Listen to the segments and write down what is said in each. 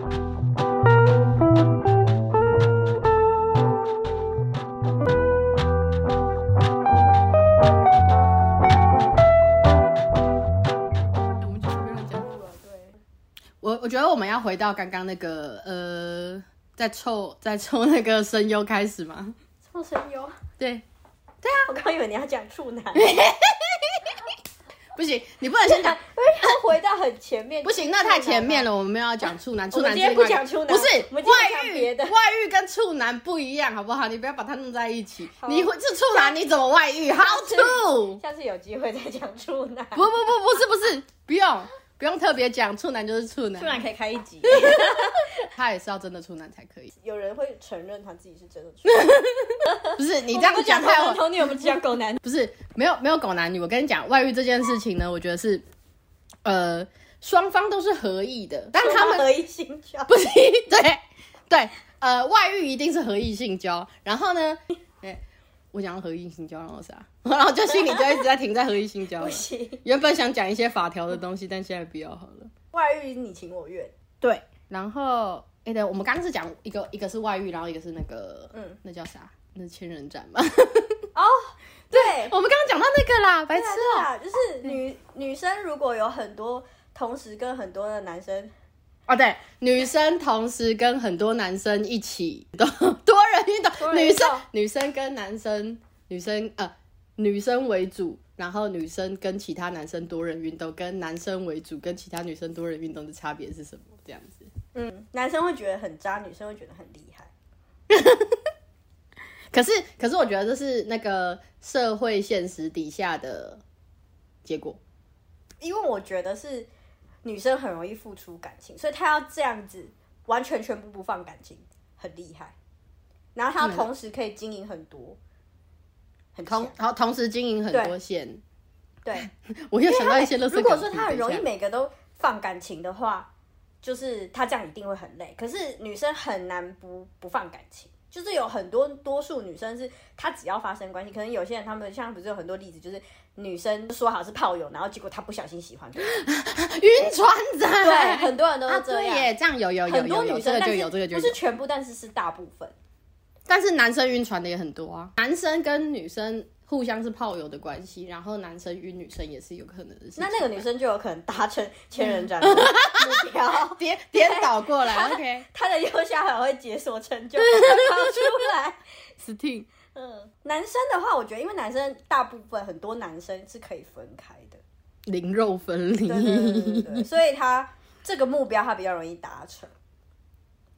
我们就随便乱讲。对，我我觉得我们要回到刚刚那个呃，在凑在抽那个声优开始嘛。臭声优。对，对啊我刚以为你要讲处男，不行，你不能先讲，因为要回到很前面。不行，那太前面了。我们没有要讲处男，处男不讲处男不是外遇，外遇跟处男不一样，好不好？你不要把它弄在一起。你会是处男，你怎么外遇？How to？下次有机会再讲处男。不不不，不是不是，不用不用特别讲，处男就是处男，处男可以开一集。他也是要真的处男才可以。有人会承认他自己是真的处男。不是你你这样讲太男同女，我们只讲狗男。不是没有没有狗男女，我跟你讲，外遇这件事情呢，我觉得是呃双方都是合意的，但他们合意性交。不是 对对呃外遇一定是合意性交，然后呢，哎、我讲到合意性交然后啥，然后就心里就一直在停在合意性交不。行，原本想讲一些法条的东西，但现在不要好了。外遇你情我愿。对，然后哎、对，我们刚刚是讲一个一个是外遇，然后一个是那个嗯，那叫啥？那是千人斩吧？哦，对，我们刚刚讲到那个啦，白痴啊，啊就是女女生如果有很多同时跟很多的男生，哦，对，女生同时跟很多男生一起 多多人运动，女生女生跟男生女生呃女生为主，然后女生跟其他男生多人运动，跟男生为主跟其他女生多人运动的差别是什么？这样子。嗯，男生会觉得很渣，女生会觉得很厉害。可是可是我觉得这是那个社会现实底下的结果。因为我觉得是女生很容易付出感情，所以她要这样子完全全部不放感情，很厉害。然后她要同时可以经营很多，很同强。然后同时经营很多线，对，我又想到一些乐色如果说她很容易每个都放感情的话，就是她这样一定会很累。可是女生很难不不放感情。就是有很多多数女生是她只要发生关系，可能有些人他们像不是有很多例子，就是女生说好是炮友，然后结果她不小心喜欢别人，晕船仔，对，很多人都这样。对耶，这样有有有很多有有女生，但这个就有，这个就有不是。全部，但是是大部分。但是男生晕船的也很多啊，男生跟女生互相是炮友的关系，然后男生晕女生也是有可能的事情。那那个女生就有可能达成千人斩的 目标，颠颠倒过来，OK。她的右下角会解锁成就，跑出来。Steam 嗯，男生的话，我觉得，因为男生大部分很多男生是可以分开的，灵肉分离。对对对对对，所以他这个目标他比较容易达成。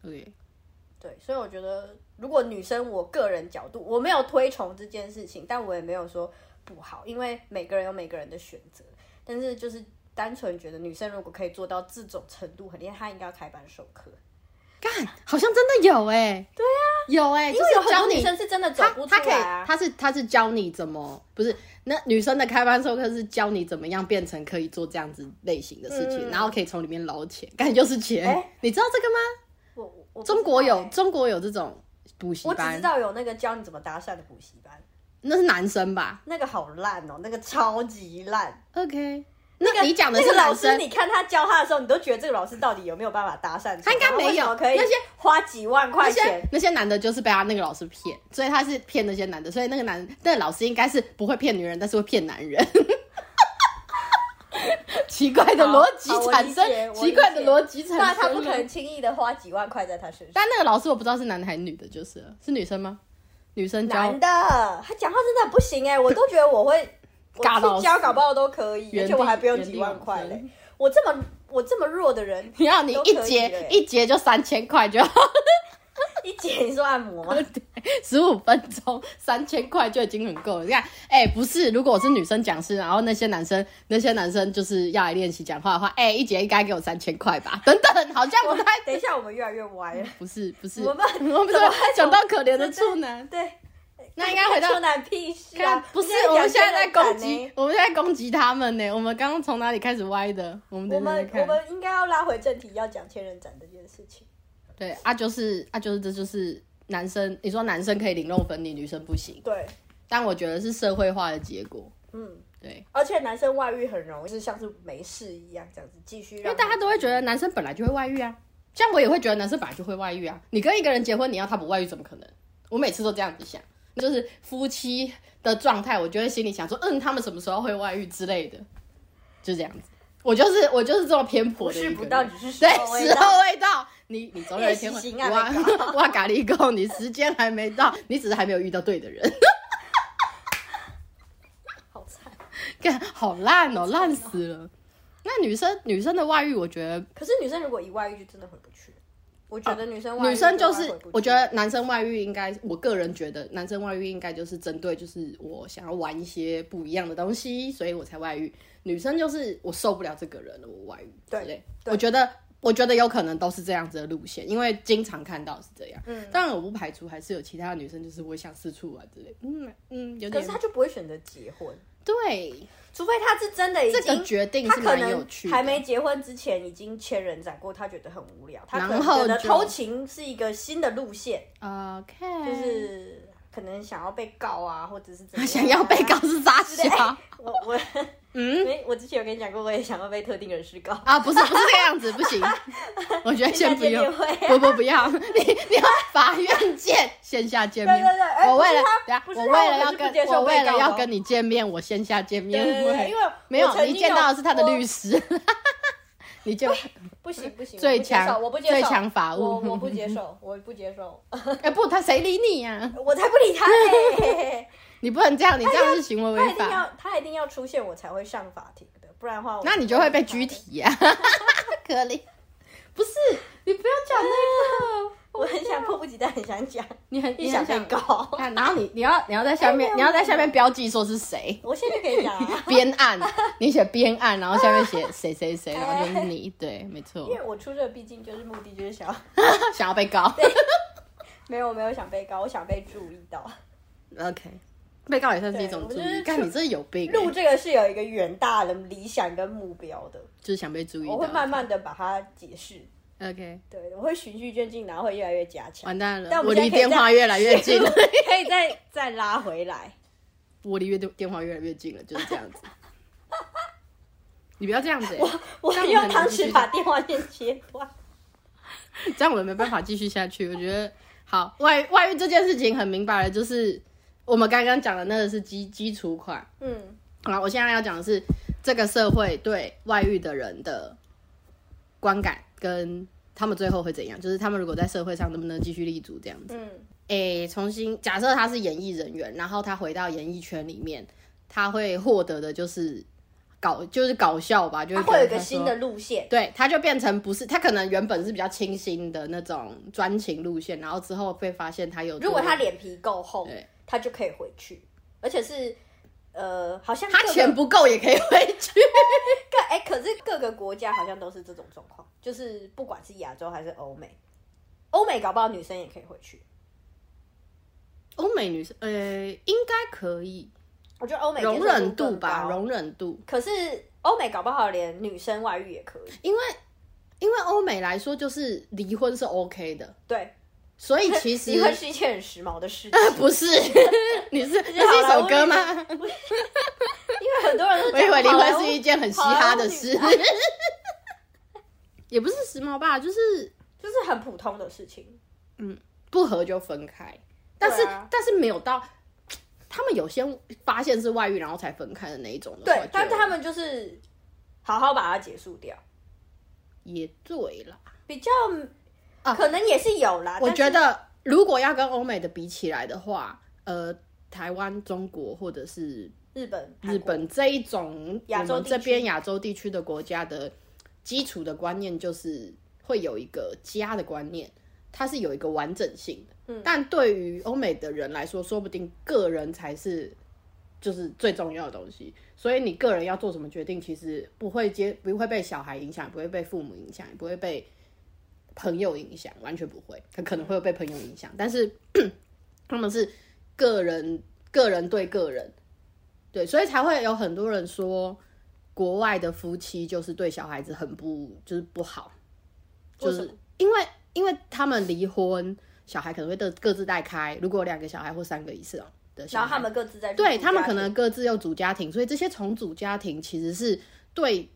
OK，对，所以我觉得，如果女生，我个人角度，我没有推崇这件事情，但我也没有说不好，因为每个人有每个人的选择。但是就是单纯觉得女生如果可以做到这种程度很厉害，她应该要开班授课，干，好像真的有哎。对啊，有哎，就因为有很多女生是真的走他不出他可以来，啊。他是他是教你怎么不是那女生的开班授课是教你怎么样变成可以做这样子类型的事情，嗯然后可以从里面捞钱，感觉就是钱。哎你知道这个吗？我中国有中国有这种补习班我只知，道有那个教你怎么搭讪的补习班，那是男生吧那个好烂哦，那个超级烂。？OK，那个你讲的是老师，你看他教他的时候，你都觉得这个老师到底有没有办法搭讪？他应该没有可以那些花几万块钱。那些男的就是被他那个老师骗，所以他是骗那些男的，所以那个男那个老师应该是不会骗女人，但是会骗男人。奇怪的逻辑产生，奇怪的逻辑产生。那他不可能轻易的花几万块在他身上。但那个老师我不知道是男的还是女的，就是是女生吗？女生教男的，他讲话真的不行哎、我都觉得我会，我去教搞不好都可以，而且我还不用几万块嘞。我这么我这么弱的人，你要你一节一节就三千块就好，你说按摩吗？十五分钟三千块就已经很够了。你看，哎、不是，如果我是女生讲师，然后那些男生那些男生就是要来练习讲话的话，哎、一节应该给我三千块吧？等等，好像不太等一下，我们越来越歪了。不 是不是，我们我们怎么会讲到可怜的处男。对，那应该回到处男屁事啊！不是，我们现在在攻讲击，我们现在攻击他们呢。我们刚刚从哪里开始歪的？我们。我们我们应该要拉回正题，要讲千人斩这件事情。对啊，就是啊，就是这就是男生，你说男生可以零肉分离，女生不行，对，但我觉得是社会化的结果。嗯，对，而且男生外遇很容易，就是像是没事一样这样子继续。因为大家都会觉得男生本来就会外遇啊，这样我也会觉得男生本来就会外遇啊。你跟一个人结婚，你要他不外遇怎么可能？我每次都这样子想，就是夫妻的状态，我就会心里想说，嗯，他们什么时候会外遇之类的，就这样子。我就是我就是这么偏颇的一个人，不是不到只是时候未到，你你总有一天会哇哇咖喱够，你时间还没到，你只是还没有遇到对的人。好惨。干好烂哦，烂死了。那女生女生的外遇，我觉得可是女生如果一外遇，就真的回不去。我觉得女生外遇女生就是我觉得男生外遇应该，我个人觉得男生外遇应该就是针对就是我想要玩一些不一样的东西，所以我才外遇。女生就是我受不了这个人了，我外遇之对类。对我觉得我觉得有可能都是这样子的路线，因为经常看到是这样。嗯当然我不排除还是有其他的女生，就是我想四处玩之类。嗯嗯，有点可是她就不会选择结婚，对除非她是真的已这经个决定他可是蛮有能趣的。还没结婚之前已经千人斩过，他觉得很无聊，他可能觉得偷情是一个新的路线，OK，就是可能想要被告啊，或者是怎么样啊想要被告。是傻对笑。我我嗯没，我之前有跟你讲过，我也想要被特定人士告。啊，不是不是这个样子，不行。我觉得先不用不不不要，你你要法院见，线下见面。对对对哎我为了我为了要跟我为了要跟你见面，我线下见面会因为没有你见到的是他的律师，你就不行不行，最强我不接受最强法务我我不接受，我不接受，哎不，他谁理你呀？我才不理他嘞！你不能这样，你这样是行为违法，他一定要他一定要出现，我才会上法庭的，不然的话我，那你就会被拘。提呀。可怜，不是你不要讲那个，我很想迫不及待，很想讲，你很你想被告。看，然后你你要你要在下面哎你要在下面标记说是谁。我现在就可以讲啊，编案，你写编案，然后下面写 谁谁谁，然后就是你，对，没错。因，为我出这个毕竟就是目的就是想要，想要被告。没有没有想被告，我想被注意到。，OK，被告也算是一种注意，对我就是看你这有病欸，录这个是有一个远大的理想跟目标的，就是想被注意，我会慢慢的把它解释。，OK，对，我会循序渐进，然后会越来越加强，完蛋了但，我我离电话越来越近了，可以再再拉回来。我离越电话越来越近了，就是这样子。你不要这样子欸，我我用汤匙把电话线切断。这样我们没办法继续下去。我觉得好外外遇这件事情很明白了，就是我们刚刚讲的那个是基基础款。嗯，好，我现在要讲的是这个社会对外遇的人的观感，跟他们最后会怎样，就是他们如果在社会上能不能继续立足这样子。嗯，诶、重新假设他是演艺人员，然后他回到演艺圈里面，他会获得的就是搞，就是搞笑吧，就是他说会有一个新的路线。对，他就变成不是他可能原本是比较清新的那种专情路线，然后之后被发现他有如果他做脸皮够厚对，他就可以回去，而且是呃，好像他钱不够也可以回去。各哎、可是各个国家好像都是这种状况，就是不管是亚洲还是欧美，欧美搞不好女生也可以回去。欧美女生呃应该可以我觉得欧美容忍度吧，容忍度，可是欧美搞不好连女生外遇也可以。因为因为欧美来说就是离婚是 OK 的，对，所以 其实离婚是一件很时髦的事情，不是你是是那是一首歌吗？因为很多人都我以为离婚是一件很嘻哈的事 也不是时髦吧，就是就是很普通的事情。嗯不合就分开，但是、啊但是没有到他们有些发现是外遇然后才分开的那一种的，对但是他们就是好好把它结束掉，也对啦。比较啊可能也是有啦。我觉得如果要跟欧美的比起来的话，呃，台湾、中国或者是日本、日本这一种亚洲这边亚洲地区的国家的基础的观念，就是会有一个家的观念，它是有一个完整性的。嗯但对于欧美的人来说，说不定个人才是就是最重要的东西。所以你个人要做什么决定，其实不会接不会被小孩影响，不会被父母影响，也不会被朋友影响，完全不会。他可能会被朋友影响，但是 他们是个人个人对个人，对，所以才会有很多人说，国外的夫妻就是对小孩子很不就是不好，就是因为因为他们离婚，小孩可能会各各自带开，如果两个小孩或三个以上的小孩，然后他们各自在对他们可能各自又组家庭，所以这些重组家庭其实是对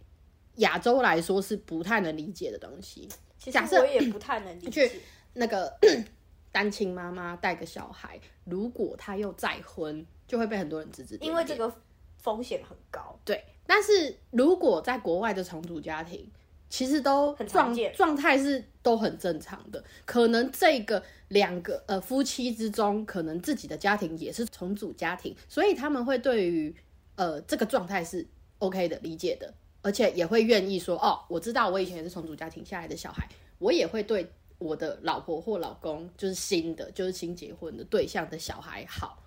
亚洲来说是不太能理解的东西。其实假设我也不太能理去解。那个 单亲妈妈带个小孩，如果她又再婚，就会被很多人指指点点。因为这个风险很高。对，但是如果在国外的重组家庭，其实都状很常见状态是都很正常的。可能这个两个呃夫妻之中，可能自己的家庭也是重组家庭，所以他们会对于呃这个状态是 OK 的、理解的，而且也会愿意说哦，我知道我以前也是重组家庭下来的小孩，我也会对我的老婆或老公，就是新的，就是新结婚的对象的小孩好。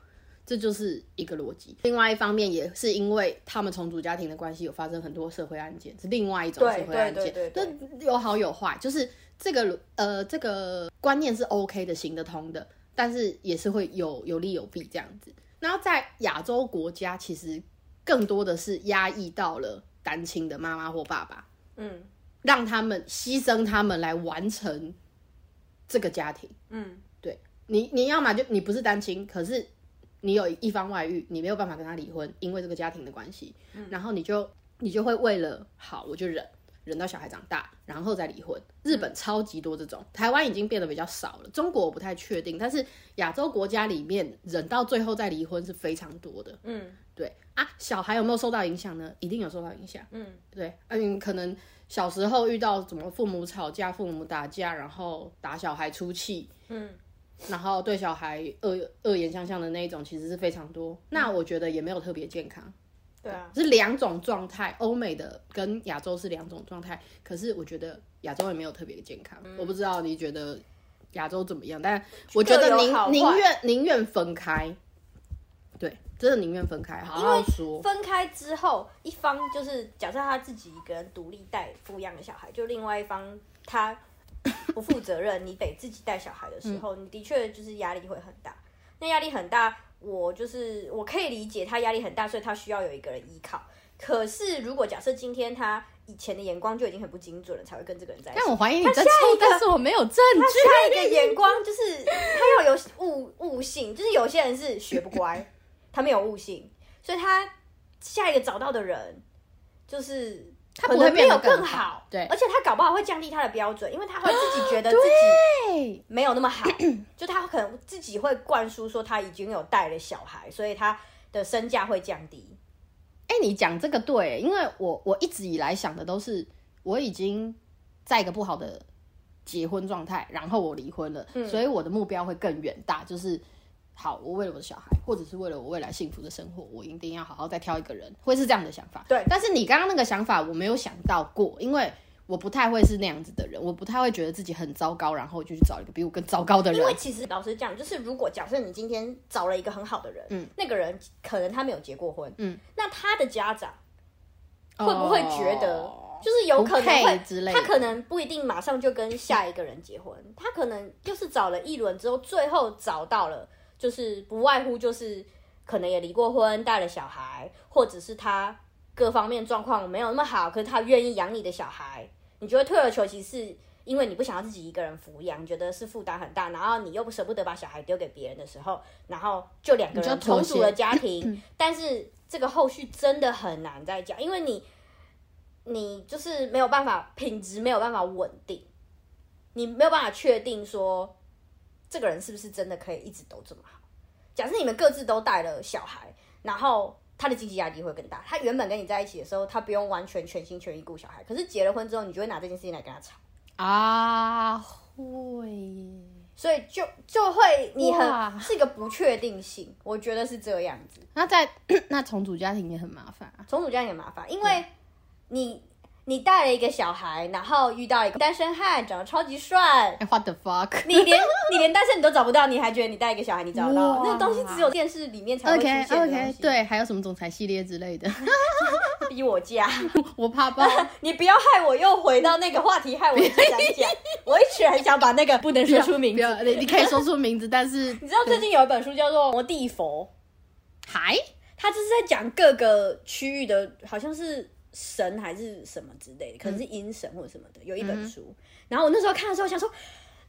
这就是一个逻辑。另外一方面，也是因为他们重组家庭的关系，有发生很多社会案件，是另外一种社会案件。对对对那有好有坏，就是这个呃这个观念是 OK 的，行得通的，但是也是会有有利有弊这样子。然后在亚洲国家，其实更多的是压抑到了单亲的妈妈或爸爸，嗯。让他们牺牲他们来完成这个家庭。嗯，对你你要么就你不是单亲，可是你有一方外遇，你没有办法跟他离婚，因为这个家庭的关系，然后你就你就会为了好我就忍忍到小孩长大，然后再离婚。日本超级多这种，台湾已经变得比较少了，中国我不太确定，但是亚洲国家里面忍到最后再离婚是非常多的。嗯对啊，小孩有没有受到影响呢？一定有受到影响。嗯，对，嗯，可能小时候遇到怎么父母吵架、父母打架，然后打小孩出气，嗯，然后对小孩恶恶言相向的那一种，其实是非常多。那我觉得也没有特别健康，对啊，是两种状态，欧美的跟亚洲是两种状态。可是我觉得亚洲也没有特别健康，我不知道你觉得亚洲怎么样，但 我觉得宁宁愿宁愿分开，对，真的宁愿分开，好好说。分开之后，一方就是假设他自己一个人独立带抚养的小孩，就另外一方他不负责任，你得自己带小孩的时候，你的确就是压力会很大。那压力很大，我就是我可以理解他压力很大，所以他需要有一个人依靠。可是如果假设今天他以前的眼光就已经很不精准了，才会跟这个人在一起。但我怀疑你在下抽一，个但是我没有证据。他下一个眼光就是他要有悟悟性，就是有些人是学不乖，他没有悟性，所以他下一个找到的人就是他不会没有变得更更好对而且他搞不好会降低他的标准，因为他会自己觉得自己对，没有那么好，就他可能自己会灌输说他已经有带了小孩，所以他的身价会降低。哎、你讲这个对，因为我我一直以来想的都是我已经在一个不好的结婚状态，然后我离婚了，所以我的目标会更远大，就是好，我为了我的小孩，或者是为了我未来幸福的生活，我一定要好好再挑一个人，会是这样的想法。对但是你刚刚那个想法我没有想到过，因为我不太会是那样子的人，我不太会觉得自己很糟糕，然后就去找一个比我更糟糕的人因。为其实老实讲，就是如果假设你今天找了一个很好的人，嗯，那个人可能他没有结过婚，嗯，那他的家长会不会觉得，哦就是有可能会之类的他可能不一定马上就跟下一个人结婚，他可能就是找了一轮之后，最后找到了，就是不外乎就是可能也离过婚，带了小孩，或者是他各方面状况没有那么好，可是他愿意养你的小孩，你就会退而求其次。因为你不想要自己一个人抚养，觉得是负担很大，然后你又不舍不得把小孩丢给别人的时候，然后就两个人重组了家庭，但是这个后续真的很难再讲，因为你你就是没有办法品质没有办法稳定，你没有办法确定说这个人是不是真的可以一直都这么好。假设你们各自都带了小孩，然后他的经济压力会更大。他原本跟你在一起的时候，他不用完全全心全意顾小孩，可是结了婚之后，你就会拿这件事情来跟他吵，啊，会耶。所以就就会你很是一个不确定性，我觉得是这样子。那在 那重组家庭也很麻烦啊。重组家庭也麻烦，因为你你带了一个小孩，然后遇到一个单身汉，长得超级帅，哎 What the fuck？你连 你连单身你都找不到，你还觉得你带一个小孩你找得到？那个东西只有电视里面才会出 OK 现的东 OK，西。，对，还有什么总裁系列之类的，逼我嫁，我怕爆。你不要害我又回到那个话题，害我一直想讲。我一直很想把那个不能说出名字。你你可以说出名字，但是你知道最近有一本书叫做《魔地佛》，还他就是在讲各个区域的，好像是神还是什么之类的，可能是阴神或者什么的，有一本书。然后我那时候看的时候想说，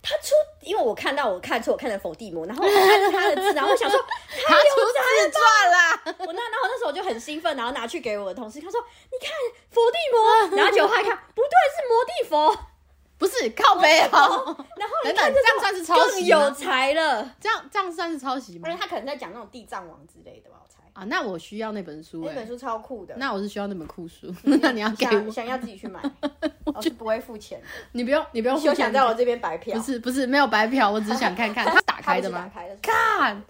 他出，因为我看到我看错，我看成否地魔，然后我看着他的字，然后我想说，他出自传啦。我那然后那时候我就很兴奋，然后拿去给我的同事，他说：“你看佛地魔。”然后结果他一看，不对，是魔地佛。不是靠背哦。然后等等，你看这样算是抄袭更有？才了。这样这样算是抄袭吗而？且他可能在讲那种地藏王之类的吧。啊，那我需要那本书哎、那本书超酷的，那我是需要那本酷书，那你要给我，想想要自己去买，我是不会付钱的。你不用你不用休付钱想在我这边白嫖。不是不是没有白嫖，我只是想看看 它打开的吗？看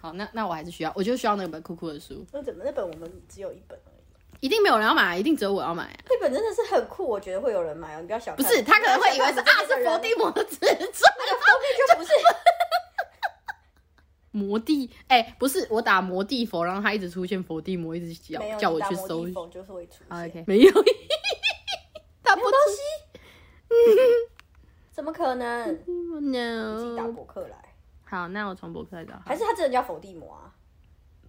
好，那那我还是需要，我就需要那本酷酷的书，那怎么那本我们只有一本而已？一定没有人要买，一定只有我要买、啊。那本真的是很酷，我觉得会有人买哦。你不要小看，不是，他可能会以为是啊是伏地魔，魔的自传。那就不是。魔地，哎、不是我打魔地佛，然后他一直出现佛地魔，一直叫叫我去搜就是会出啊现。OK，没有，打不东西，怎么可能？出自己打。博客来，好，那我从博客来找。还是他真的叫佛地魔啊？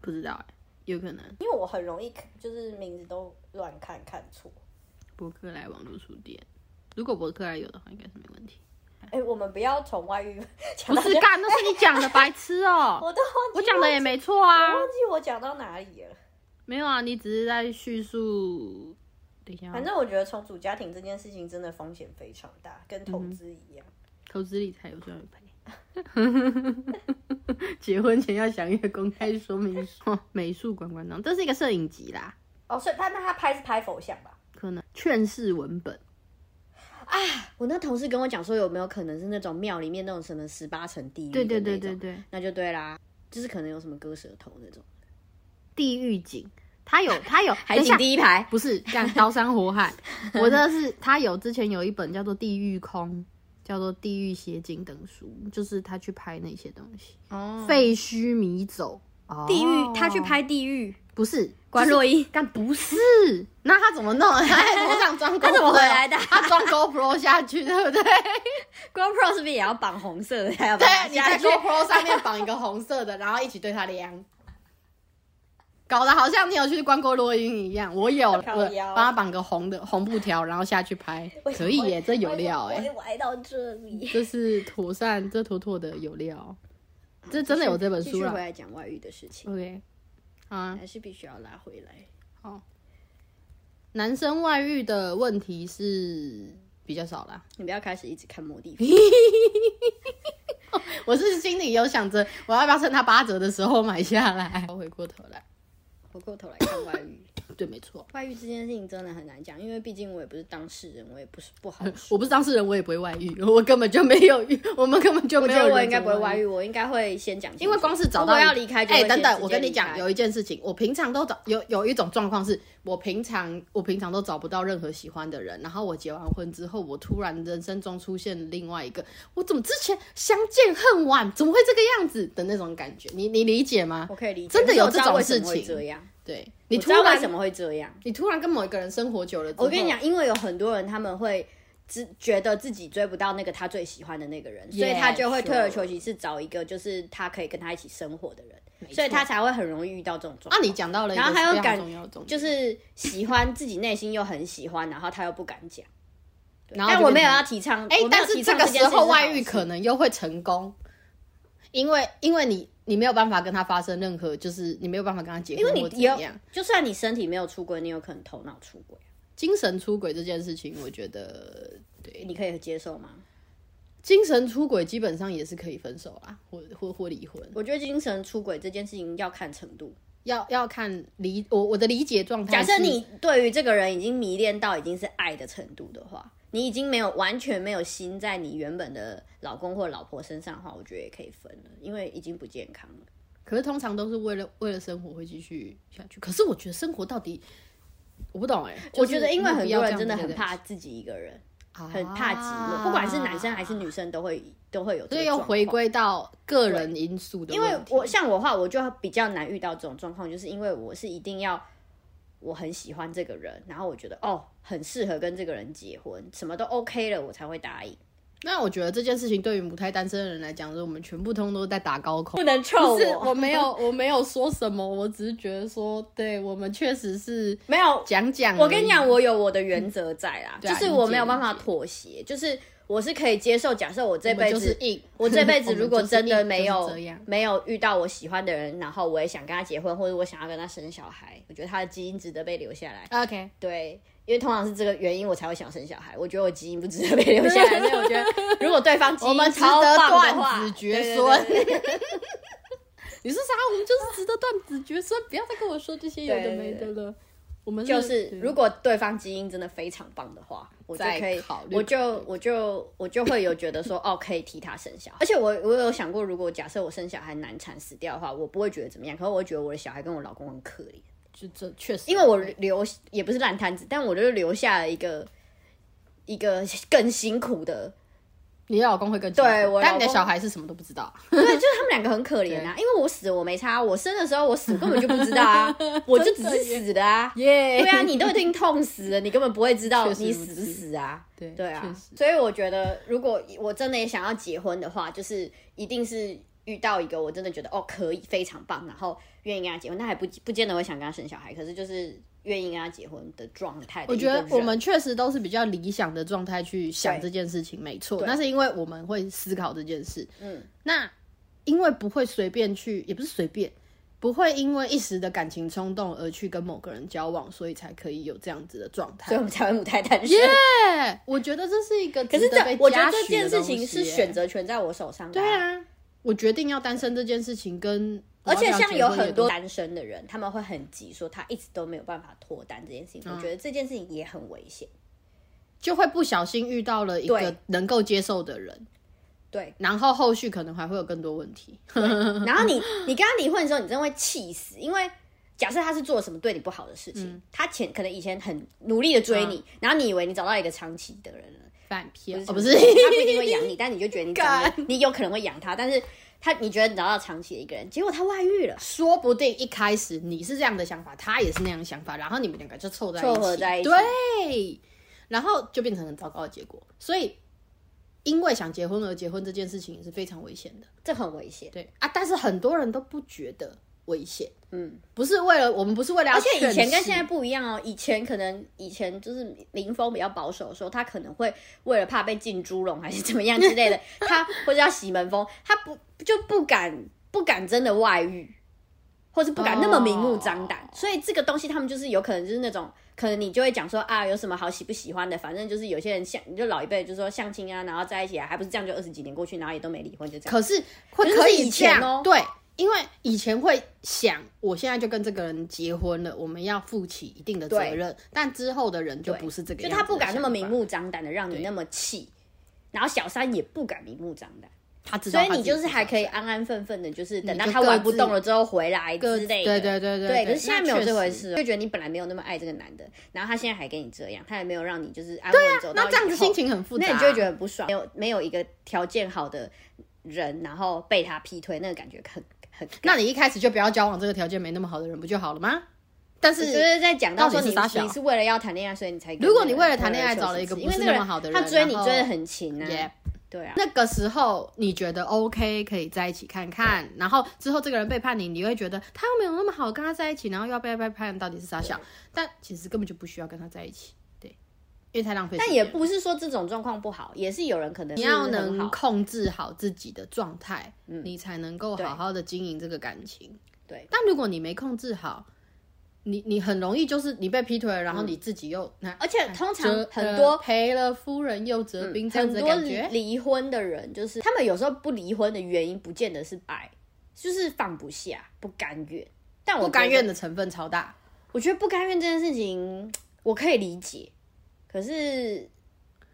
不知道哎、有可能。因为我很容易就是名字都乱看看错。博客来网络书店，如果博客来有的话，应该是没问题。哎、我们不要从外遇不是干，那是你讲的，白痴哦、我都忘记我讲的也没错我啊。忘记我讲到哪里了。没有啊，你只是在叙述。等一下啊，反正我觉得重组家庭这件事情真的风险非常大，跟投资一样。投资理财有赚有赔。结婚前要详阅公开说明书。美术馆馆长，这是一个摄影集啦，哦，所以他那他拍是拍佛像吧？可能劝世文本。我那同事跟我讲说，有没有可能是那种庙里面那种什么十八层地狱？对对对对，对，那就对啦，就是可能有什么割舌头那种。地狱景，他有 他有海景第一排，不是干刀山火海，我的是他有之前有一本叫做《地狱空》，叫做《地狱邪经》等书，就是他去拍那些东西，哦，废墟迷走。哦。地狱，他去拍地狱，不是关洛伊，但不是？那他怎么弄？他在头上装 GoPro，他怎么回来的他装 GoPro 下去，对不对？GoPro 是不是也要绑红色的？对你在 GoPro 上面绑一个红色的，然后一起对他量，搞得好像你有去关过落音一样。我有，我帮他绑个红的红布条，然后下去拍，可以耶，这有料哎。我会歪到这里。这是妥善，这妥妥的有料，这真的有这本继续回。来讲外遇的事情，OK，好啊，还是必须要拉回来。好男生外遇的问题是比较少啦。你不要开始一直看摩的，我是心里有想着，我要不要趁他八折的时候买下来？回过头来，回过头来看外遇。对，没错，外遇这件事情真的很难讲，因为毕竟我也不是当事人，我也不是不好我。不是当事人，我也不会外遇，我根本就没有遇，我们根本就我没有。觉得我应该不会外遇，，我应该会先讲因为光是找到如果一要离开就哎、等等，我跟你讲，有一件事情，我平常都找有有一种状况是，我平常我平常都找不到任何喜欢的人，然后我结完婚之后，我突然人生中出现另外一个，我怎么之前相见恨晚，怎么会这个样子的那种感觉？你你理解吗？我可以理解，真的有这种事情这样，对你突然为什么会这样。你突然跟某一个人生活久了我跟你讲，因为有很多人他们会只觉得自己追不到那个他最喜欢的那个人，所以他就会退而求其次找一个就是他可以跟他一起生活的人，所以他才会很容易遇到这种状啊，况。你讲到了然后还有非常感重要的重点，就是喜欢自己内心又很喜欢，然后他又不敢讲。然后但我没有要提倡，哎、但是这个时候外遇可能又会成功，因为因为你你没有办法跟他发生任何，就是你没有办法跟他结婚，因为你就算你身体没有出轨，你有可能头脑出轨，精神出轨这件事情，我觉得对你可以接受吗？精神出轨基本上也是可以分手啦，或或或离婚，我觉得精神出轨这件事情要看程度。要要看理我我的理解状态。假设你对于这个人已经迷恋到已经是爱的程度的话，你已经没有完全没有心在你原本的老公或老婆身上的话，我觉得也可以分了，因为已经不健康了。可是通常都是为了为了生活会继续下去。可是我觉得生活到底，我不懂哎、我觉得因为很多人真的很怕自己一个人，啊很怕寂寞，不管是男生还是女生都会都会有这所以又。回归到个人因素的因为。我像我的话，我就比较难遇到这种状况，就是因为我是一定要我很喜欢这个人，然后我觉得哦很适合跟这个人结婚，什么都 OK 了，我才会答应。那我觉得这件事情对于母胎单身的人来讲，是我们全部通都在打高空。不能臭不是，我没有，我没有说什么，我只是觉得说，对我们确实是没有讲讲。我跟你讲，，我有我的原则在啦，就是我没有办法妥协，就是我是可以接受。假设我这辈子我是硬，我这辈子 如果真的没有没有遇到我喜欢的人，然后我也想跟他结婚，或者我想要跟他生小孩，我觉得他的基因值得被留下来。OK，对，因为通常是这个原因我才会想生小孩。我觉得我基因不值得被留下来，所以我觉得如果对方基因我们值超得棒的话，断子绝孙你说啥？我们就是值得断子绝孙，不要再跟我说这些有的没的了。我们就是如果对方基因真的非常棒的话，我就可以考虑我就我就我就会有觉得说，哦，可以替他生小孩。而且我我有想过，如果假设我生小孩难产死掉的话，我不会觉得怎么样，可是我会觉得我的小孩跟我老公很可怜，就这确实，因为我留也不是烂摊子，但我就留下了一个一个更辛苦的，你的老公会更对辛苦但你的小孩是什么都不知道。对，就是他们两个很可怜啊，因为我死我没差，我生的时候我死根本就不知道啊，我就只是死的啊。耶对啊，你都已经痛死了，你根本不会知道你死不死啊。对对啊所以我觉得，如果我真的也想要结婚的话，就是一定是遇到一个我真的觉得哦可以非常棒，然后愿意跟他结婚，那还不不见得会想跟他生小孩，可是就是愿意跟他结婚的状态的我觉。得我们确实都是比较理想的状态去想对这件事情，没错。那是因为我们会思考这件事。嗯，那因为不会随便去，也不是随便，不会因为一时的感情冲动而去跟某个人交往，所以才可以有这样子的状态所以。我们才会母胎单身。耶，我觉得这是一个可是这，我觉得这件事情是耶选择权在我手上的、对，啊，我决定要单身这件事情跟而且像有很多单身的人，他们会很急，说他一直都没有办法脱单这件事情。嗯我觉得这件事情也很危险。就会不小心遇到了一个能够接受的人，对，然后后续可能还会有更多问题。然后你你跟他离婚的时候，你真的会气死，因为假设他是做了什么对你不好的事情，嗯。他前可能以前很努力的追你，然后你以为你找到一个长期的人了，反骗。哦，不不是，他不一定会养你，但你就觉得你长得你有可能会养他，但是他你觉得你找到长期的一个人，结果他外遇了，说不定一开始你是这样的想法，他也是那样的想法，然后你们两个就凑在一起，凑合在一起。对，然后就变成很糟糕的结果。所以，因为想结婚而结婚这件事情也是非常危险的，这很危险。对。啊，但是很多人都不觉得危险，嗯，不是为了我们不是为了要而且以前跟现在不一样哦，以前可能以前就是民风比较保守的时候，他可能会为了怕被进猪笼还是怎么样之类的，他或者要洗门风，他不就不敢不敢真的外遇，或是不敢那么明目张胆。哦。所以这个东西他们就是有可能就是那种，可能你就会讲说啊，有什么好喜不喜欢的，反正就是有些人相就老一辈就说相亲啊，然后在一起啊，还不是这样就二十几年过去，然后也都没离婚，就这样。可是会可是可以以前哦。对，因为以前会想，我现在就跟这个人结婚了，我们要负起一定的责任，但之后的人就不是这个就样子就他不敢那么明，目张胆的让你那么气，然后小三也不敢明目张胆。他知道他所以你就是还可以安安分分的，就是等到他玩不动了之后回来之类的。对对对对对，对可是现在没有这回实。事，就觉得你本来没有那么爱这个男的，然后他现在还跟你这样，他也没有让你就是安稳走到那这样子心情很复杂，那你就会觉得很不爽。没有没有一个条件好的人，然后被他劈腿，那个感觉很很。那你一开始就不要交往这个条件没那么好的人不就好了吗？但就是是在讲到说你是你是为了要谈恋爱，所以你才如果你为了谈恋爱找了一个不是那么好的人他追你追的很勤啊，也对啊，那个时候你觉得 OK 可以在一起看看，然后之后这个人背叛你，你会觉得他又没有那么好跟他在一起，然后又要被背叛，到底是傻小？但其实根本就不需要跟他在一起，对，因为太浪费。但也不是说这种状况不好，也是有人可能你要能控制好自己的状态，你才能够好好的经营这个感情。对，但如果你没控制好，你你很容易就是你被劈腿了，然后你自己又那、而且通常很多呃赔了夫人又折兵这样子的很多感觉。离婚的人，就是他们有时候不离婚的原因，不见得是爱，就是放不下、不甘愿。但我不甘，愿的成分超大，我觉得不甘愿这件事情，我可以理解，可是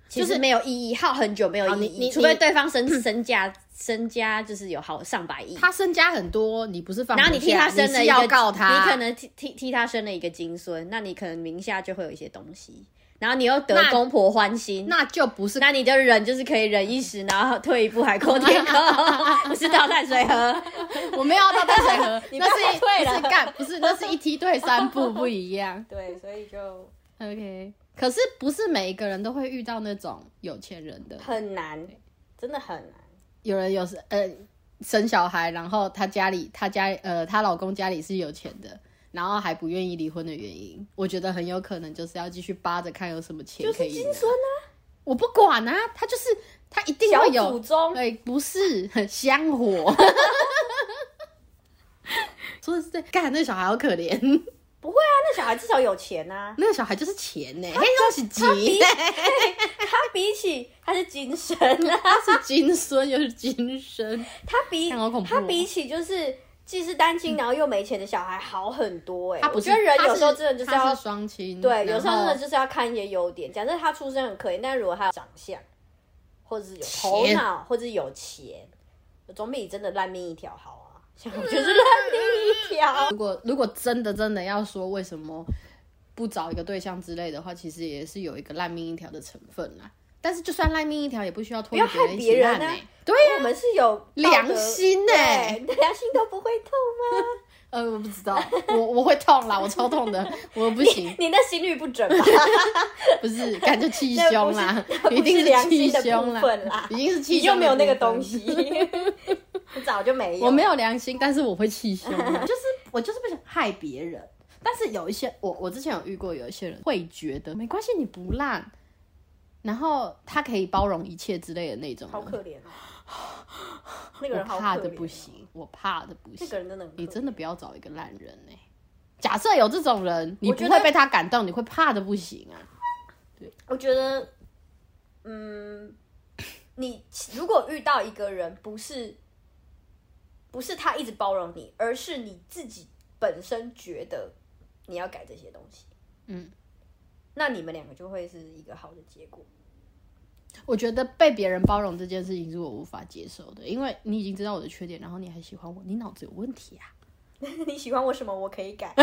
其实没有意义，耗很久没有意义，你你除非对方身 身价身家就是有好上百亿。他身家很多，你不是放，然后你替他生了要一个，告他，你可能替替替他生了一个金孙，那你可能名下就会有一些东西，然后你又得公婆欢心，那就不是那你就忍就是可以忍一时，然后退一步海阔天空 不是倒淡水河。我没有要到淡水河，那是一退了不是干，不是那是一梯队三步不一样。对，所以就 OK，可是不是每一个人都会遇到那种有钱人的，很难，真的很难。有人有时呃生小孩，然后她家里她家呃她老公家里是有钱的。然后还不愿意离婚的原因，我觉得很有可能就是要继续扒着看有什么钱可以拿。孙啊，我不管啊，他就是他一定小会有祖宗对，不是很 香火。说的是对，干那小孩好可怜，不会啊，那小孩至少有钱啊。那个小孩就是钱呢，黑东西他比金，他比起他是金身啊，他是金孙又是金身，他比他比起就是既是单亲然后又没钱的小孩好很多哎、他不是我觉得人有时候真的就是要双亲，对，有时候真的就是要看一些优点。假设他出身很可怜，但如果他有长相，或者是有头脑，或者是有钱，总比真的烂命一条好啊。像我就是烂命一条。如果如果真的真的要说为什么不找一个对象之类的话，其实也是有一个烂命一条的成分啦。但是就算烂命一条，也不需要拖别人一起烂欸。对我们是有良心欸。你的良心都不会痛吗？呃，我不知道，我我会痛啦，我超痛的，我不行，你的心率不准吧？不是，感觉气胸啦。一定是良气胸啦。已经是气你胸，就没有那个东西，，你早就没有。我没有良心，但是我会气胸啊，就是我就是不想害别人。但是有一些我我之前有遇过，有一些人会觉得没关系，你不烂，然后他可以包容一切之类的那种，好可怜哦，那个我人好怕的不行，我怕的不行那个。人真的你真的不要找一个烂人哎、假设有这种人，你不会被他感动，你会怕的不行啊。我觉得，嗯，你如果遇到一个人，不是不是他一直包容你，而是你自己本身觉得你要改这些东西，嗯，那你们两个就会是一个好的结果。我觉得被别人包容这件事情是我无法接受的，因为你已经知道我的缺点，然后你还喜欢我，你脑子有问题啊！你喜欢我什么，我可以改。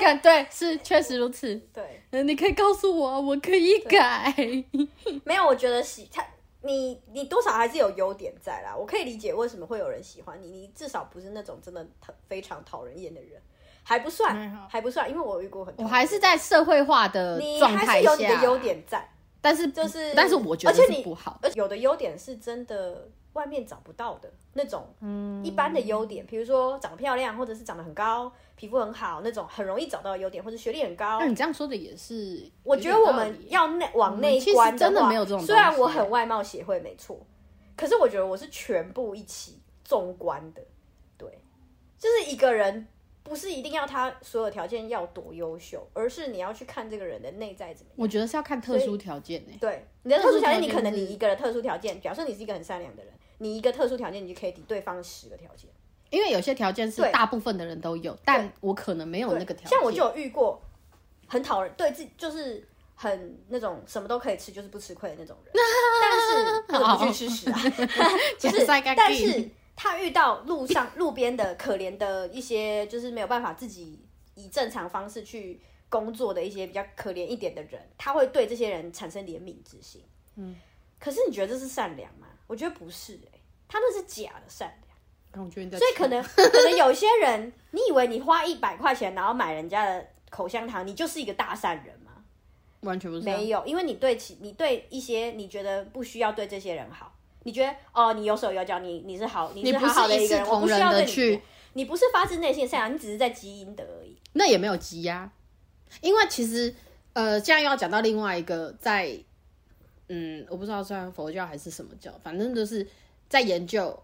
看，对，是确实如此。对，嗯，你可以告诉我，我可以改。没有，我觉得喜他。你你多少还是有优点在啦，我可以理解为什么会有人喜欢你，你至少不是那种真的非常讨人厌的人，还不算还不算，因为我遇过很多我还是在社会化的你状态还是有你的，优，点在，但是就是但是我觉得而且你是不好。有的优点是真的外面找不到的那种，嗯，一般的优点，比如说长得漂亮，或者是长得很高，皮肤很好那种，很容易找到的优点，或者学历很高那。你这样说的也是，我觉得我们要内往内观真的没有这种虽然我很外貌协会没错，可是我觉得我是全部一起纵观的，对，就是一个人。不是一定要他所有条件要多优秀，而是你要去看这个人的内在怎么样。我觉得是要看特殊条件呢、对你的特殊条件，你可能你一个人特殊条件，假设你是一个很善良的人，你一个特殊条件，你就可以抵对方十个条件。因为有些条件是对大部分的人都有，但我可能没有那个条件。像我就有遇过很讨人对自己就是很那种什么都可以吃，就是不吃亏的那种人，但是不能不去吃屎啊，不是，但是他遇到路上路边的可怜的一些，就是没有办法自己以正常方式去工作的一些比较可怜一点的人，他会对这些人产生怜悯之心。嗯，可是你觉得这是善良吗？我觉得不是、欸，他那是假的善良。我觉得你在所以可能可能有些人，你以为你花一百块钱然后买人家的口香糖，你就是一个大善人吗？完全不是啊、没有，因为你对其你对一些你觉得不需要对这些人好，你觉得哦你有手有脚，你你是好你你不好好的一个人，我不需要对你的去，你不是发自内心的善良，你只是在积阴德而已。那也没有积压，因为其实呃，这样又要讲到另外一个在嗯，我不知道算佛教还是什么教，反正就是在研究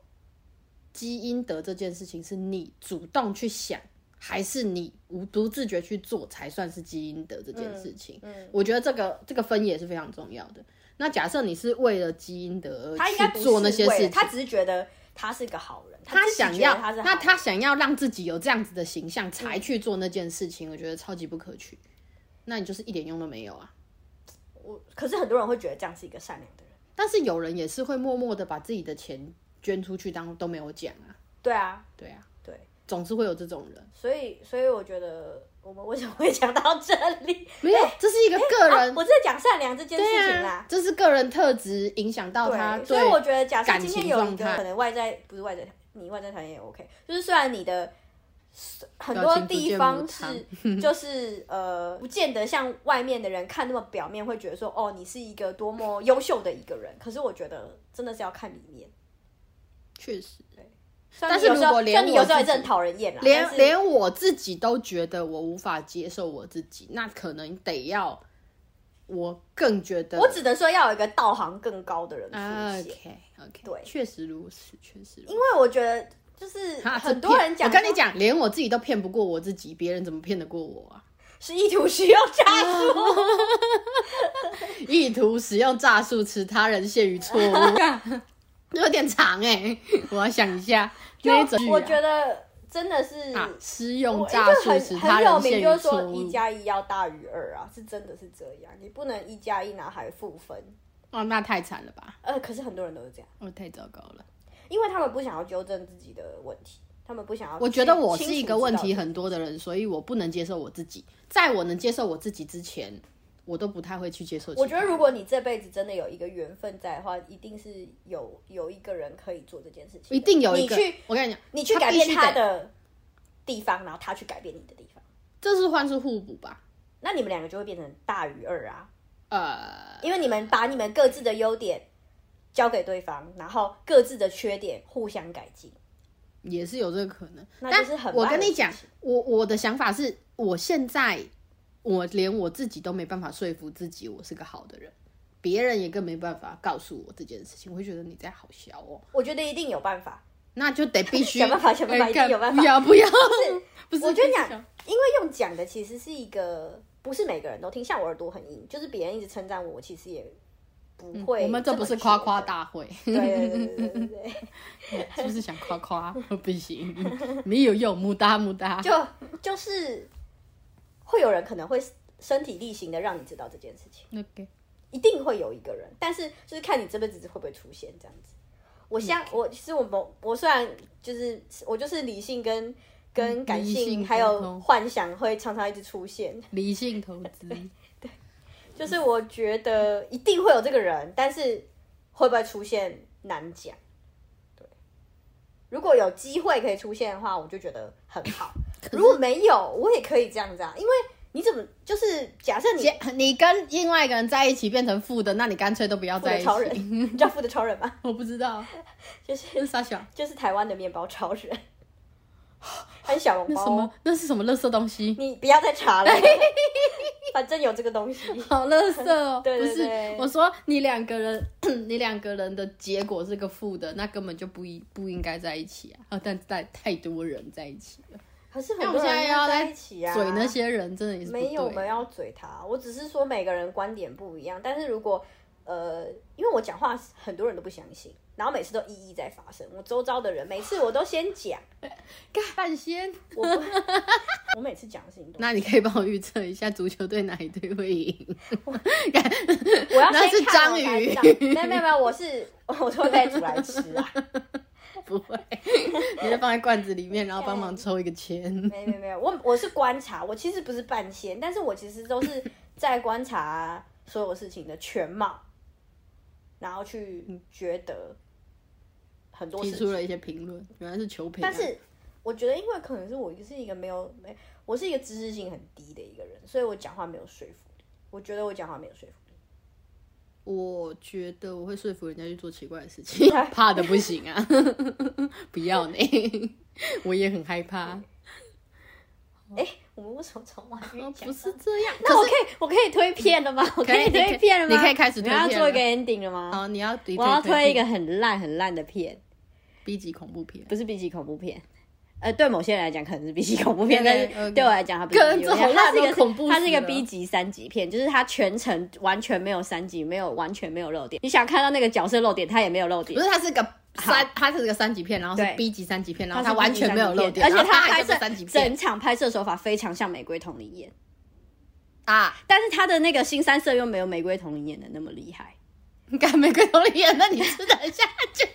基因德这件事情，是你主动去想，还是你无独自觉去做，才算是基因德这件事情。嗯，我觉得这个这个分野是非常重要的。那假设你是为了基因德而去做那些事他只是觉得他是个好人，他想要，他是那他想要让自己有这样子的形象，才去做那件事情，我觉得超级不可取。那你就是一点用都没有啊！我可是很多人会觉得这样是一个善良的人。但是有人也是会默默的把自己的钱捐出去，当都没有讲啊。对啊，对啊，对，总是会有这种人。所以所以我觉得我们为什么会讲到这里？没有，这是一个个人，啊我在讲善良这件事情啦啊。，这是个人特质影响到他对，所以我觉得，假设今天有一个可能外在不是外在，你外在条件也 OK，就是虽然你的很多地方是就是呃，不见得像外面的人看那么表面，会觉得说哦，你是一个多么优秀的一个人。可是我觉得真的是要看里面。确实，但是有时候虽如果连你有时候也是很讨人厌啦，连连我自己都觉得我无法接受我自己，那可能得要我更觉得我只能说要有一个道行更高的人出啊现，OK OK，对确实如此，确实如此。因为我觉得就是很多人讲，我跟你，讲，连我自己都骗不过我自己，别人怎么骗得过我啊？是意图使用诈术。意图使用诈术使他人陷于错误，有点长哎、我要想一下。那一我觉得真的是啊，用诈术使他人陷于就是错误说一。加一要大于二啊，是真的是这样，你不能一加一然后还负分。哦，那太惨了吧！呃，可是很多人都是这样，哦，太糟糕了。因为他们不想要纠正自己的问题，他们不想要。我觉得我是一个问题很多的人，所以我不能接受我自己。在我能接受我自己之前，我都不太会去接受。我觉得，如果你这辈子真的有一个缘分在的话，一定是有有一个人可以做这件事情。一定有一个你去，我跟你讲，你去改变他的地方，然后他去改变你的地方，这是换是互补吧？那你们两个就会变成大于二啊，呃，因为你们把你们各自的优点交给对方，然后各自的缺点互相改进。也是有这个可能。那但就是很我跟你讲，我我的想法是，我现在我连我自己都没办法说服自己我是个好的人，别人也更没办法告诉我这件事情，我会觉得你在好笑哦，我觉得一定有办法。那就得必须想办法想办法 哎一定有办法不要不要，是 不是，我觉得讲因为用讲的其实是一个，不是每个人都听。像我耳朵很硬，就是别人一直称赞我，我其实也不会、嗯我们这不是夸夸。大会，对对对对对对对，是不是想夸夸？不行，没有用，木哒木哒。就就是会有人可能会身体力行的让你知道这件事情，OK，一定会有一个人，但是就是看你这辈子会不会出现这样子。我相我其实我们我虽然就是我就是理性跟跟感性性还有幻想会常常一直出现，理性投资，就是我觉得一定会有这个人，但是会不会出现难讲。对，如果有机会可以出现的话，我就觉得很好。如果没有，我也可以这样子啊，因为你怎么就是假设你你跟另外一个人在一起变成负的，那你干脆都不要负在一起。的超人，你知道负的超人吗？我不知道，就是傻小，就是台湾的面包超人，还是小笼包那什么哦。？那是什么垃圾东西？你不要再查了，反正有这个东西。好垃圾哦！对对不是对，我说你两个人，你两个人的结果是个负的，那根本就不应不应该在一起啊！啊，但太太多人在一起了，可是很多人要来一起啊，嘴那些人真的也是没有，我们要嘴他。我只是说每个人观点不一样，但是如果呃，因为我讲话很多人都不相信，然后每次都一一在发生。我周遭的人每次我都先讲，半仙。我不，我每次讲的事情都，那你可以帮我预测一下足球队哪一队会赢？我要那是先看章鱼我才知道没有没有没有，我是我都会带煮来吃啊。不会，你就放在罐子里面，然后帮忙抽一个签。没有没有没有，我我是观察，我其实不是半仙，但是我其实都是在观察所有事情的全貌，然后去觉得很多。提出了一些评论，原来是求评啊、但是我觉得，因为可能是我是一个没有没，我是一个知识性很低的一个人，所以我讲话没有说服力。我觉得我讲话没有说服力。我觉得我会说服人家去做奇怪的事情，怕的不行啊！不要呢，我也很害怕。哎、我们为什么从外面讲？哦不是这样，那我可以我可以推片了吗？我可以推片了吗？你可以开始推你要做一个 ending 了吗？好，你要推我要推一个个很烂很烂的片，B 级恐怖片，不是 B 级恐怖片。呃，对某些人来讲可能是 B 级恐怖片，但是对我来讲它不是它是一个恐怖它是一个 B 级三级片，就是它全程完全没有三级，没有完全没有漏点。你想看到那个角色漏点，它也没有漏点不。是它是个三，它是个三级片，然后是 B 级三级片，然后它完全没有漏点，而且它拍摄还是整场拍摄手法非常像玫瑰同林演，啊！但是它的那个新三色又没有玫瑰同林演的那么厉害。你看玫瑰同林演，那你吃得下去？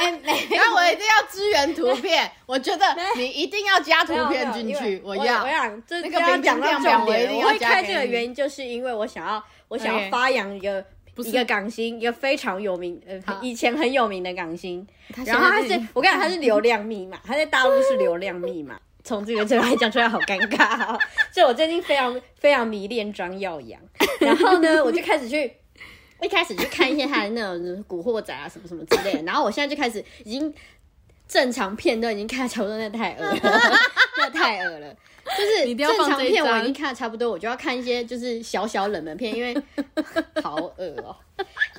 那我一定要支援图片，我觉得你一定要加图片进去，我要我。想这那个要冰冰讲到重亮亮我一点，定要我会开这个原因，就是因为我想要我想要发扬一个。不是一个港星，一个非常有名，呃，以前很有名的港星。然后他是我跟你讲，他是流量密码，他在大陆是流量密码。从这个这来讲出来好尴尬哦，所以我最近非常非常迷恋张耀扬，然后呢，我就开始去一开始去看一些他的那种古惑仔啊什么什么之类的，然后我现在就开始已经正常片都已经看差不多，那太恶了。真的太恶了。就是正常片我已经看的差不多，我就要看一些就是小小冷门片，因为 好恶哦、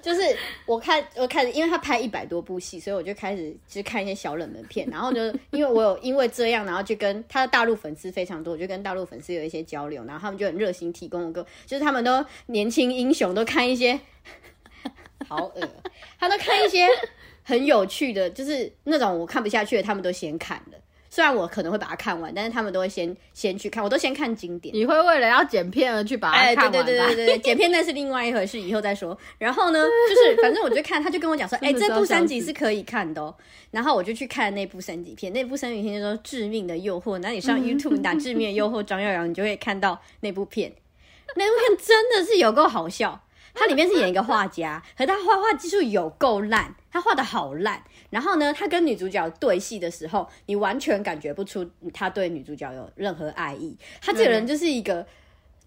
就是我看我开始，因为他拍一百多部戏，所以我就开始就是看一些小冷门片，然后就 因为我有因为这样，然后就跟他的大陆粉丝非常多，我就跟大陆粉丝有一些交流，然后他们就很热心提供我个，就是他们都年轻英雄都看一些，好恶，他都看一些很有趣的，就是那种我看不下去的，他们都先看了。虽然我可能会把它看完，但是他们都会先先去看，我都先看经典。你会为了要剪片而去把它哎，看完哎？对对对对对，剪片那是另外一回事，以后再说。然后呢，就是反正我就看，他就跟我讲说，哎、这部三级是可以看的哦。然后我就去看那部三级片，那部三级片叫做《致命的诱惑》。那你上 YouTube 你打《致命的诱惑》张耀扬，你就会看到那部片。那部片真的是有够好笑，它里面是演一个画家，可他画画技术有够烂，他画的好烂。然后呢，他跟女主角对戏的时候，你完全感觉不出他对女主角有任何爱意。他这个人就是一个。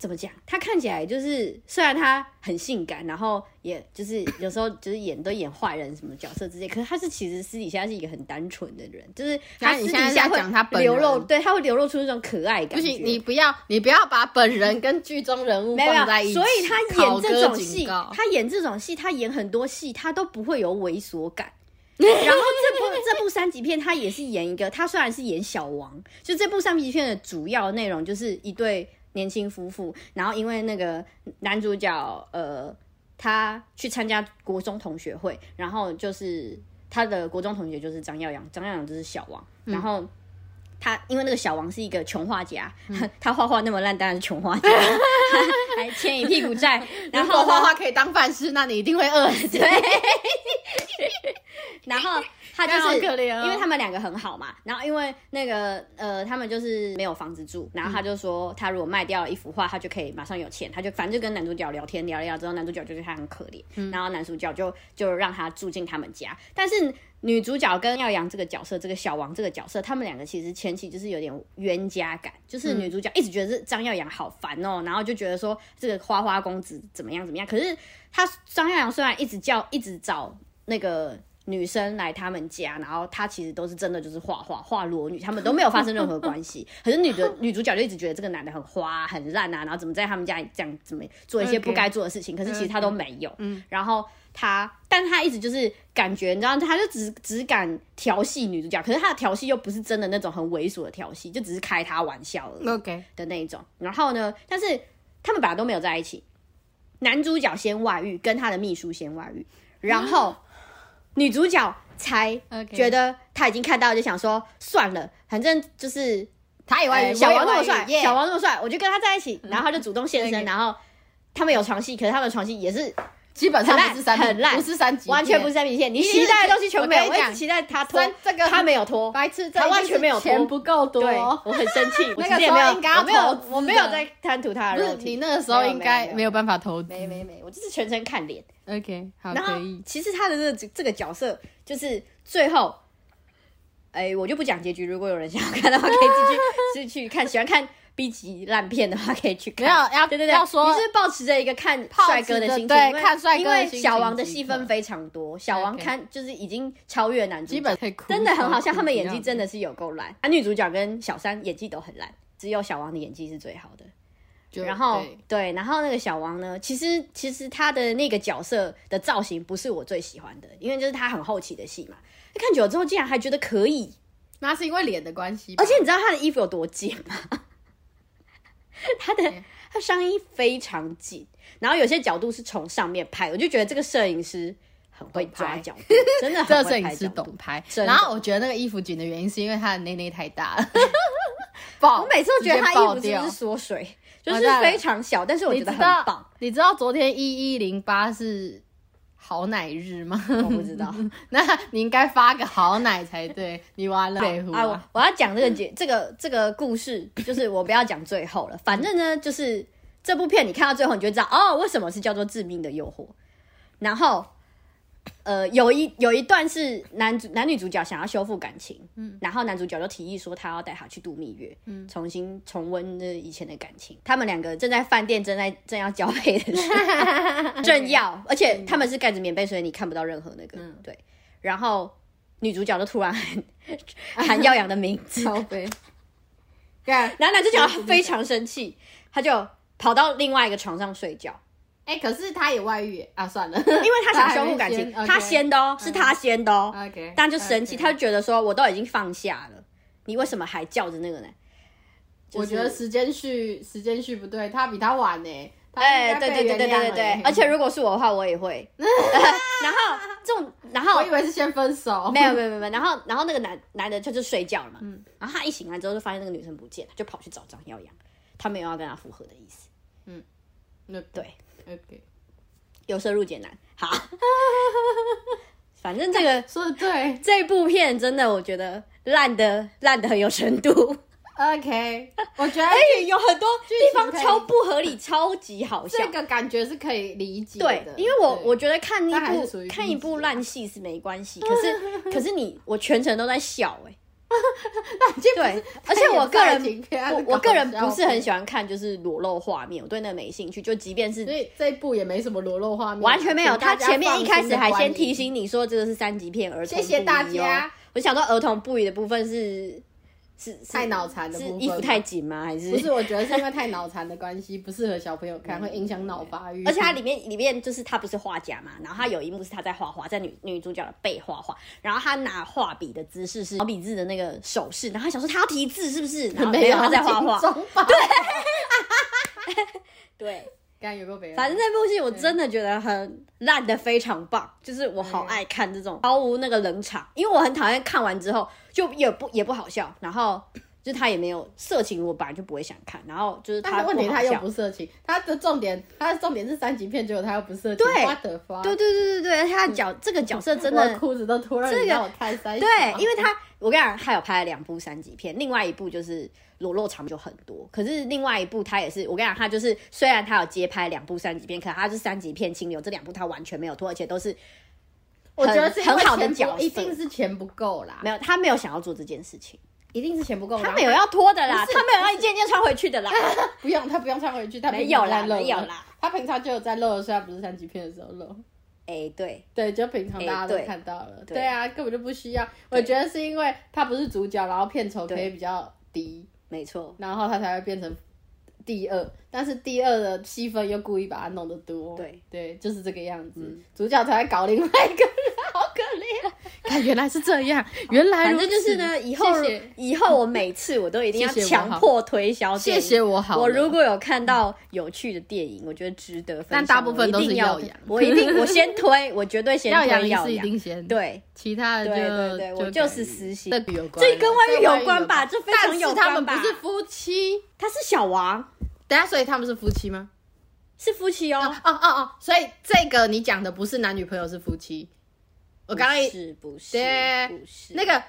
怎么讲？他看起来就是，虽然他很性感，然后也就是有时候就是演都演坏人什么角色之类，可是他是其实私底下是一个很单纯的人，就是他私底下讲他本流露，人对，他会流露出那种可爱感。不行，你不要，你不要把本人 跟剧中人物放在一起。所以他演这种戏，他演这种戏，他演很多戏，他都不会有猥琐感。然后这部这部三级片，他也是演一个，他虽然是演小王，就这部三级片的主要内容就是一对年轻夫妇，然后因为那个男主角呃，他去参加国中同学会，然后就是他的国中同学就是张耀扬，张耀扬就是小王，然后。他因为那个小王是一个穷画家，他画画那么烂，当然是穷画家，还欠一屁股债。然后呢画画可以当饭吃，那你一定会饿死。对，然后他就好是可怜哦因为他们两个很好嘛，然后因为那个呃，他们就是没有房子住，然后他就说他如果卖掉了一幅画，他就可以马上有钱，他就反正就跟男主角聊天聊了聊之后，男主角就觉得他很可怜，然后男主角就就让他住进他们家，但是。女主角跟耀阳这个角色，这个小王这个角色，他们两个其实前期就是有点冤家感，就是女主角一直觉得是张耀阳好烦哦，然后就觉得说这个花花公子怎么样怎么样，可是他张耀阳虽然一直叫一直找那个女生来他们家，然后他其实都是真的就是画画画裸女，他们都没有发生任何关系。可是女的女主角就一直觉得这个男的很花很烂啊，然后怎么在他们家这样怎么做一些不该做的事情可是其实他都没有。嗯，然后他，但他一直就是感觉，你知道，他就只只敢调戏女主角，可是他的调戏又不是真的那种很猥琐的调戏，就只是开他玩笑而已。OK，的那一种。然后呢，但是他们本来都没有在一起，男主角先外遇，跟他的秘书先外遇，然后女主角才觉得她已经看到了，就想说算了，反正就是。他以外呃小王那么帅，耶小王那么帅，我就跟他在一起，然后他就主动现身，然后他们有床戏，可是他们的床戏也是基本上不是三很烂不是三级，完全不是三级线，你期待的东西全部没有，我跟你讲我一直期待他脱，这个他没有脱，白痴，他完全没有脱钱不够多。对，我很生气，那个时候应该我没有我没有在贪图他的肉体，你那个时候应该没有办法投资。没没没，我就是全程看脸。OK，好，然后可以。其实他的这个这个角色就是最后，哎，我就不讲结局。如果有人想要看的话，可以继续 继续看。喜欢看 B 级烂片的话，可以去看。没有要对对对，要说你是保持着一个看抱帅哥的心情，对看帅哥的因为小王的戏份非常多，小王看就是已经超越男主角，基本可以哭真的很好像，他们演技真的是有够烂。啊，女主角跟小三演技都很烂，只有小王的演技是最好的。然后对对，然后那个小王呢，其实其实他的那个角色的造型不是我最喜欢的，因为就是他很后期的戏嘛。看久了之后，竟然还觉得可以，那是因为脸的关系，而且你知道他的衣服有多贱吗？他的他上衣非常紧，然后有些角度是从上面拍，我就觉得这个摄影师很会抓角度，真的 这很个摄影师懂拍。然后我觉得那个衣服紧的原因是因为他的内内太大了，爆！我每次都觉得他衣服是直接爆掉。不是缩水，就是非常小，但是我觉得很你知道棒。你知道昨天一一零八是好奶日吗？我不知道。那你应该发个好奶才对，你完了啊，我我要讲这个节这个这个故事，就是我不要讲最后了，反正呢，就是这部片你看到最后，你就知道哦，为什么是叫做致命的诱惑。然后，呃，有一有一段是男主男女主角想要修复感情，嗯，然后男主角就提议说他要带她去度蜜月，嗯，重新重温那以前的感情。他们两个正在饭店正在正要交配的时候，正要，而且他们是盖着棉被，所以你看不到任何那个，对。然后女主角就突然 喊喊耀阳的名字，超飞，干然后男主角非常生气，他就跑到另外一个床上睡觉，哎、可是他也外遇啊，算了，因因为他想修复感情，他先的哦，是他先的哦，OK，但就生气他就觉得说我都已经放下了，你为什么还叫着那个呢？我觉得时间序时间序不对，他比他晚呢。他哎、对对对对对对而且如果是我的话，我也会。然后这种，然后我以为是先分手，没有没有没有，然后然后那个男男的就就睡觉了嘛，嗯然后他一醒来之后就发现那个女生不见了，就跑去找张耀扬，他没有要跟他复合的意思，嗯那对，OK，由奢入俭难。好，反正这个 说的对。这部片真的我觉得烂的烂的很有深度，，OK，我觉得而且有很多地方超不合理，超级好笑。这。个感觉是可以理解对的，，因为我我觉得看一部看一部烂戏是没关系，可是 可是你我全程都在笑哎、这 对，而且我个人我我个人不是很喜欢，看就是裸露画面，我对那个没兴趣。就即便是所以这一部也没什么裸露画面，完全没有，他前面一开始还先提醒你说这个是三级片，儿童谢谢大家。我想说儿童不宜的部分是是是太脑残的是部分衣服太紧吗？还是不是，我觉得是因为太脑残的关系，不适合小朋友看，会影响脑发育。而且它里面里面就是他不是画家嘛，然后他有一幕是他在画画，在女女主角的背画画，然后他拿画笔的姿势是毛笔字的那个手势，然后他想说他要提字是不是？然后没有他在画画？对，对，刚有个北，反正那部戏我真的觉得很烂的非常棒，就是我好爱看这种毫无那个冷场，因为我很讨厌看完之后就也不也不好笑，然后就是他也没有色情，我本来就不会想看，然后就是他问题他又不色情，他的重点，他的重点是三级片，结果他又不色情，对对对对对对，他的角、这个角色真的我裤子都脱了，这个你让我看三小，对，因为他我跟你讲，他有拍了两部三级片，另外一部就是裸露场就很多，可是另外一部他也是我跟你讲，他就是虽然他有接拍两部三级片，可他是三级片清流，这两部他完全没有拖，而且都是我觉得是很好的钱不角色一定是钱不够啦，没有他没有想要做这件事情，一定是钱不够，他没有要拖的啦，他没有要一件一件穿回去的啦，不用，他不用穿回去，他没有啦没有啦，他平常就有在露，虽然不是三级片的时候露。哎、对，对，就平常大家都看到了。对对啊，根本就不需要。我觉得是因为他不是主角，然后片酬可以比较低，没错，然后他才会变成第二。但是第二的戏份又故意把它弄得多。对对，就是这个样子。嗯主角才会搞另外一个人，好可怜。看，原来是这样，原来反如此正就是呢，以后以后我每次我都一定要强迫推销电谢，谢我好。我如果有看到有趣的电影，我觉得值得分享，但大部分都是我一定要耀阳 我一定我先推，我绝对先 耀推阳是一。定先，对，其他的就对对对我就就是私心这跟外遇有关吧？这非常但有是他们关吧？不是夫妻，他是小王，等下，所以他们是夫妻吗？是夫妻哦。哦哦哦，所以这个你讲的不是男女朋友，是夫妻。我刚刚是不是对不是。那个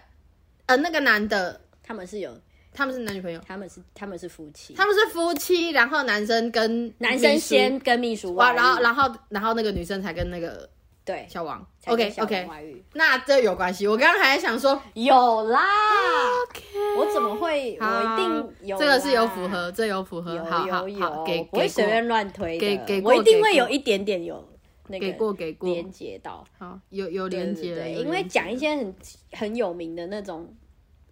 呃那个男的，他们是有，他们是男女朋友，他们是他们是夫妻，他们是夫妻，然后男生跟男生秘书。先跟秘书哇，外遇，然后然后然后那个女生才跟那个对小王。才跟 OK 小王 OK，外遇。那这有关系。我刚刚还在想说，有啦，我怎么会？我一定有啦，这个是有符合，这有符合，有好好有好，有，给我不会给过随便乱推的，给给过我一定会有一点点有那个给过给过，连接到，好有有连接了，对对，因为讲一些很很有名的那种，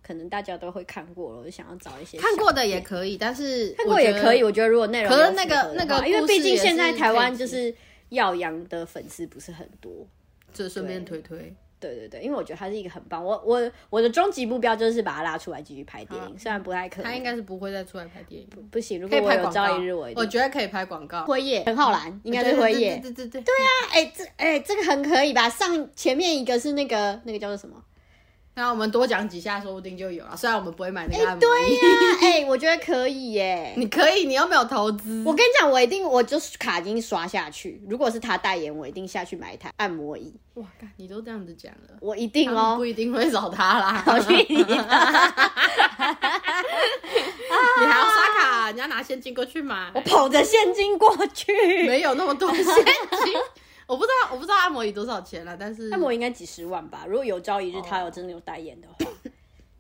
可能大家都会看过了，我就想要找一些看过的也可以，但是看过也可以，我觉得如果内容可是那个那个因为毕竟现在台湾就是耀阳的粉丝不是很多。就顺便推推。对对对，因为我觉得他是一个很棒，我我我的终极目标就是把他拉出来继续拍电影，虽然不太可能，他应该是不会再出来拍电影，不行。如可以果我有。朝一日，我一定我觉得可以拍广告。辉夜陈浩南应该是辉夜，对对对对对啊！哎、这哎、这个很可以吧？上前面一个是那个那个叫做什么？那我们多讲几下，说不定就有了。虽然我们不会买那个按摩对椅，呀、哎、我觉得可以耶。你可以，你又没有投资。我跟你讲，我一定我就是卡已经刷下去。如果是他代言，我一定下去买一台按摩椅，哇，你都这样子讲了，我一定哦不。一定会找他啦。你还要刷卡，你要拿现金过去买，我捧着现金过去。没有那么多现金。我不知道，我不知道按摩椅多少钱了，但是按摩应该几十万吧？如果有朝一日他有真的有代言的话，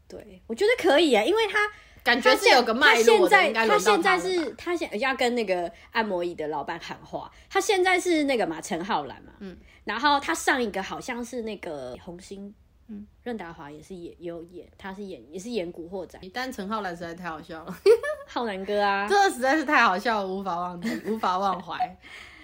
对我觉得可以啊，因为他 感觉是有个脉他现络的，在应该轮到他现在是他现要跟那个按摩椅的老板喊话，他现在是那个嘛陈浩南嘛，嗯，然后他上一个好像是那个红星嗯，任达华也是演也有演，他是演也是演古惑仔，但陈浩南实在太好笑了，浩南哥啊，这实在是太好笑了，无法忘记，无法忘怀。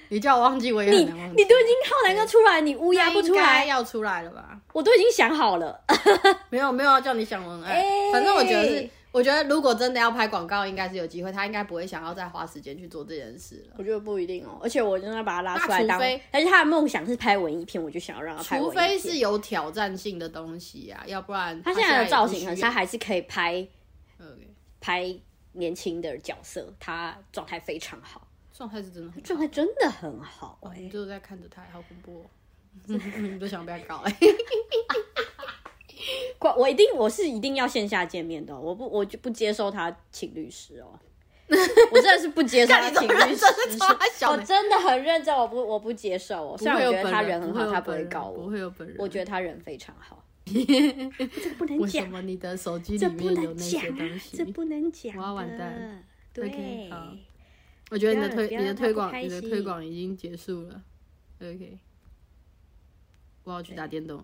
你叫我忘记，我也你很难忘记。你都已经浩南哥出来，你乌鸦不出那应该来，要出来了吧？我都已经想好了。没有没有要叫你想文案，哎反正我觉得是，我觉得如果真的要拍广告，应该是有机会，他应该不会想要再花时间去做这件事了。我觉得不一定哦，而且我真的把他拉出来除非，而且他的梦想是拍文艺片，我就想要让他拍文除艺片。非是有挑战性的东西啊，要不然他现在的造型，很他还是可以拍拍年轻的角色，他状态非常好，状态是真的很状态真的很好哎、你就在看着他，好恐怖、哦。你都想被他搞哎、我 我一定我是一定要线下见面的哦、我不我就不接受他请律师哦，我真的是不接受他请律师我真的很认真，我不我不接受哦。不虽然我觉得他人很好，他不会本人告我，不会有本人。我觉得他人非常好。这个不能为什讲，么你的手机里面有那些东啊，西？这不能讲的。我要完蛋对好我觉得你的推你的推广你的推广已经结束了。OK，我要去打电动。